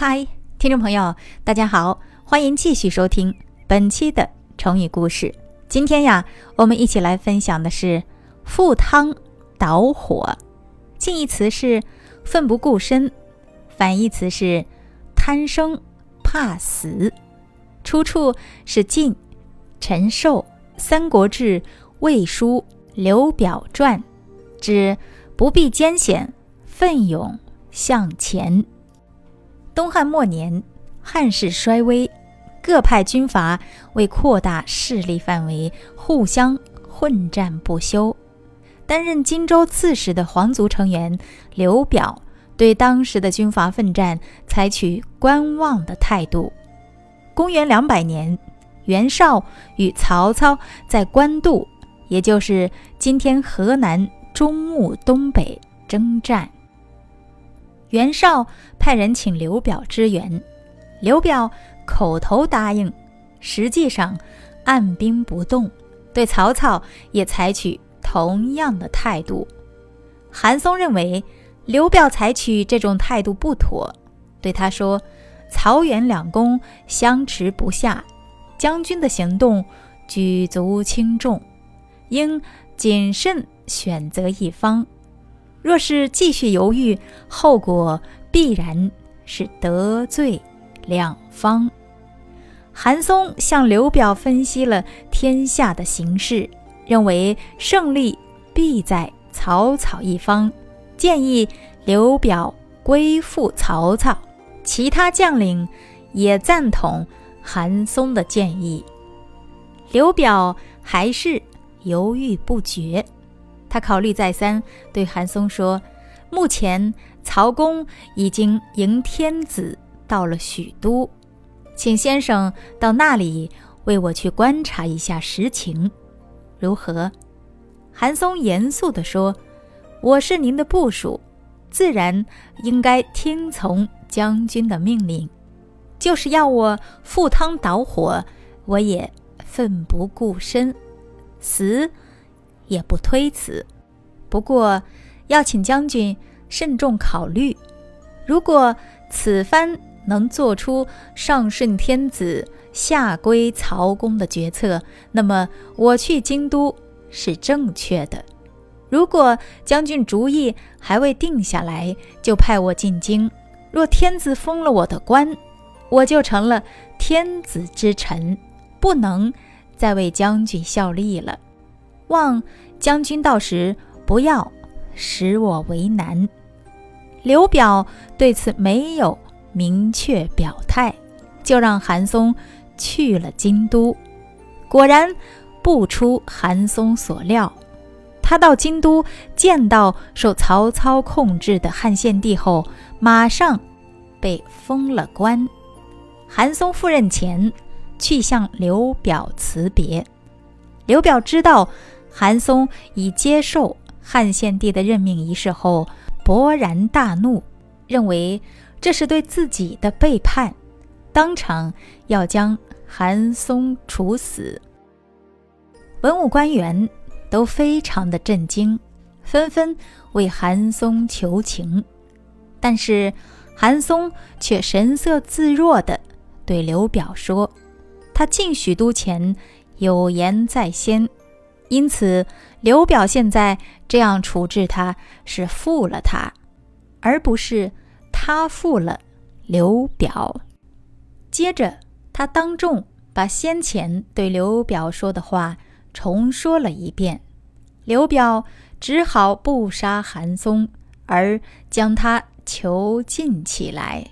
嗨，听众朋友，大家好，欢迎继续收听本期的成语故事。今天呀，我们一起来分享的是“赴汤蹈火”。近义词是“奋不顾身”，反义词是“贪生怕死”。出处是晋陈寿《三国志·魏书·刘表传》，指不避艰险，奋勇向前。东汉末年，汉室衰微，各派军阀为扩大势力范围，互相混战不休。担任荆州刺史的皇族成员刘表，对当时的军阀奋战采取观望的态度。公元两百年，袁绍与曹操在官渡，也就是今天河南中牟东北征战。袁绍派人请刘表支援，刘表口头答应，实际上按兵不动，对曹操也采取同样的态度。韩松认为刘表采取这种态度不妥，对他说：“曹袁两公相持不下，将军的行动举足轻重，应谨慎选择一方。”若是继续犹豫，后果必然是得罪两方。韩松向刘表分析了天下的形势，认为胜利必在曹操一方，建议刘表归附曹操。其他将领也赞同韩松的建议。刘表还是犹豫不决。他考虑再三，对韩松说：“目前曹公已经迎天子到了许都，请先生到那里为我去观察一下实情，如何？”韩松严肃地说：“我是您的部属，自然应该听从将军的命令。就是要我赴汤蹈火，我也奋不顾身，死。”也不推辞，不过要请将军慎重考虑。如果此番能做出上顺天子、下归曹公的决策，那么我去京都是正确的。如果将军主意还未定下来，就派我进京。若天子封了我的官，我就成了天子之臣，不能再为将军效力了。望将军到时不要使我为难。刘表对此没有明确表态，就让韩松去了京都。果然不出韩松所料，他到京都见到受曹操控制的汉献帝后，马上被封了官。韩松赴任前去向刘表辞别，刘表知道。韩松已接受汉献帝的任命仪式后，勃然大怒，认为这是对自己的背叛，当场要将韩松处死。文武官员都非常的震惊，纷纷为韩松求情，但是韩松却神色自若地对刘表说：“他进许都前有言在先。”因此，刘表现在这样处置他，是负了他，而不是他负了刘表。接着，他当众把先前对刘表说的话重说了一遍。刘表只好不杀韩松，而将他囚禁起来。